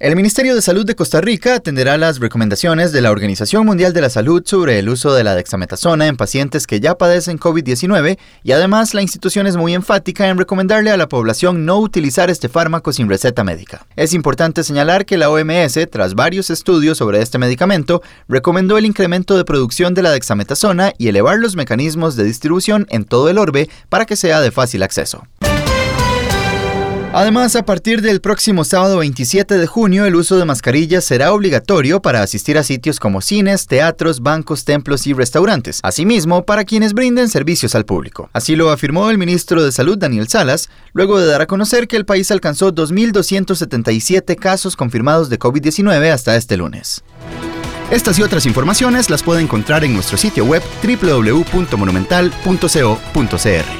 El Ministerio de Salud de Costa Rica atenderá las recomendaciones de la Organización Mundial de la Salud sobre el uso de la dexametasona en pacientes que ya padecen COVID-19 y además la institución es muy enfática en recomendarle a la población no utilizar este fármaco sin receta médica. Es importante señalar que la OMS, tras varios estudios sobre este medicamento, recomendó el incremento de producción de la dexametasona y elevar los mecanismos de distribución en todo el orbe para que sea de fácil acceso. Además, a partir del próximo sábado 27 de junio, el uso de mascarillas será obligatorio para asistir a sitios como cines, teatros, bancos, templos y restaurantes. Asimismo, para quienes brinden servicios al público. Así lo afirmó el ministro de Salud, Daniel Salas, luego de dar a conocer que el país alcanzó 2.277 casos confirmados de COVID-19 hasta este lunes. Estas y otras informaciones las puede encontrar en nuestro sitio web www.monumental.co.cr.